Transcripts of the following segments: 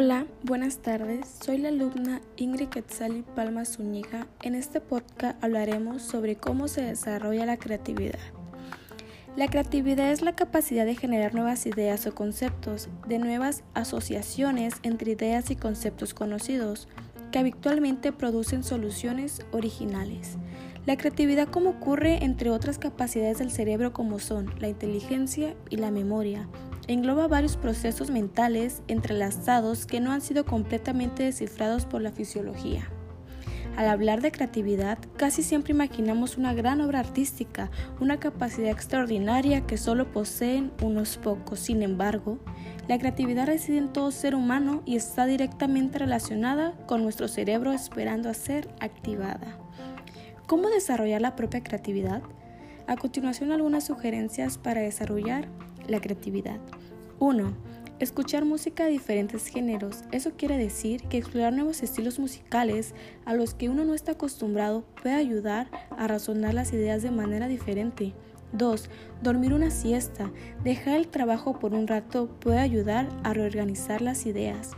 Hola, buenas tardes. Soy la alumna Ingrid Quetzali Palma Zúñiga. En este podcast hablaremos sobre cómo se desarrolla la creatividad. La creatividad es la capacidad de generar nuevas ideas o conceptos, de nuevas asociaciones entre ideas y conceptos conocidos, que habitualmente producen soluciones originales. La creatividad como ocurre entre otras capacidades del cerebro como son la inteligencia y la memoria, engloba varios procesos mentales entrelazados que no han sido completamente descifrados por la fisiología. Al hablar de creatividad, casi siempre imaginamos una gran obra artística, una capacidad extraordinaria que solo poseen unos pocos. Sin embargo, la creatividad reside en todo ser humano y está directamente relacionada con nuestro cerebro esperando a ser activada. ¿Cómo desarrollar la propia creatividad? A continuación algunas sugerencias para desarrollar la creatividad. 1. Escuchar música de diferentes géneros. Eso quiere decir que explorar nuevos estilos musicales a los que uno no está acostumbrado puede ayudar a razonar las ideas de manera diferente. 2. Dormir una siesta. Dejar el trabajo por un rato puede ayudar a reorganizar las ideas.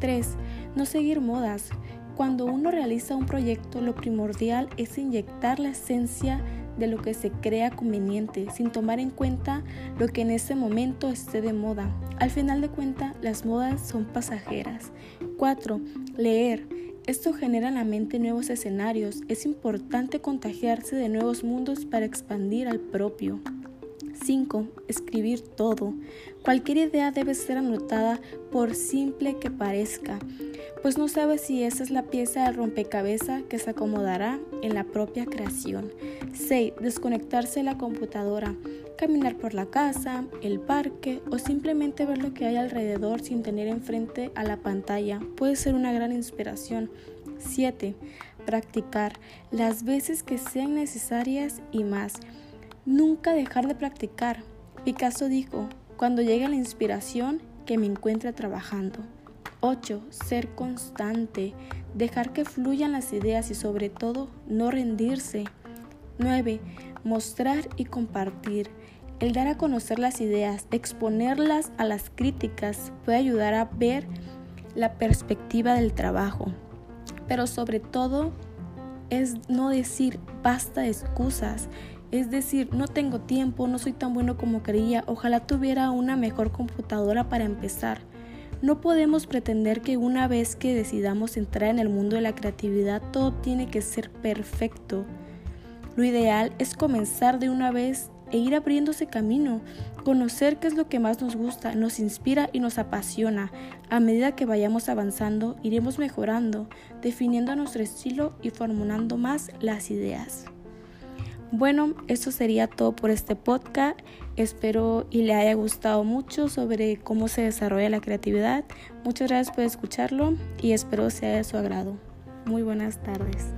3. No seguir modas. Cuando uno realiza un proyecto, lo primordial es inyectar la esencia de lo que se crea conveniente, sin tomar en cuenta lo que en ese momento esté de moda. Al final de cuentas, las modas son pasajeras. 4. Leer. Esto genera en la mente nuevos escenarios. Es importante contagiarse de nuevos mundos para expandir al propio. 5. Escribir todo. Cualquier idea debe ser anotada por simple que parezca, pues no sabe si esa es la pieza de rompecabezas que se acomodará en la propia creación. 6. Desconectarse de la computadora. Caminar por la casa, el parque o simplemente ver lo que hay alrededor sin tener enfrente a la pantalla puede ser una gran inspiración. 7. Practicar las veces que sean necesarias y más. Nunca dejar de practicar. Picasso dijo, cuando llegue la inspiración, que me encuentre trabajando. 8. Ser constante. Dejar que fluyan las ideas y sobre todo no rendirse. 9. Mostrar y compartir. El dar a conocer las ideas, exponerlas a las críticas puede ayudar a ver la perspectiva del trabajo. Pero sobre todo es no decir basta de excusas es decir, no tengo tiempo, no soy tan bueno como creía, ojalá tuviera una mejor computadora para empezar. No podemos pretender que una vez que decidamos entrar en el mundo de la creatividad todo tiene que ser perfecto. Lo ideal es comenzar de una vez e ir abriéndose camino, conocer qué es lo que más nos gusta, nos inspira y nos apasiona. A medida que vayamos avanzando, iremos mejorando, definiendo nuestro estilo y formulando más las ideas. Bueno, eso sería todo por este podcast. Espero y le haya gustado mucho sobre cómo se desarrolla la creatividad. Muchas gracias por escucharlo y espero sea de su agrado. Muy buenas tardes.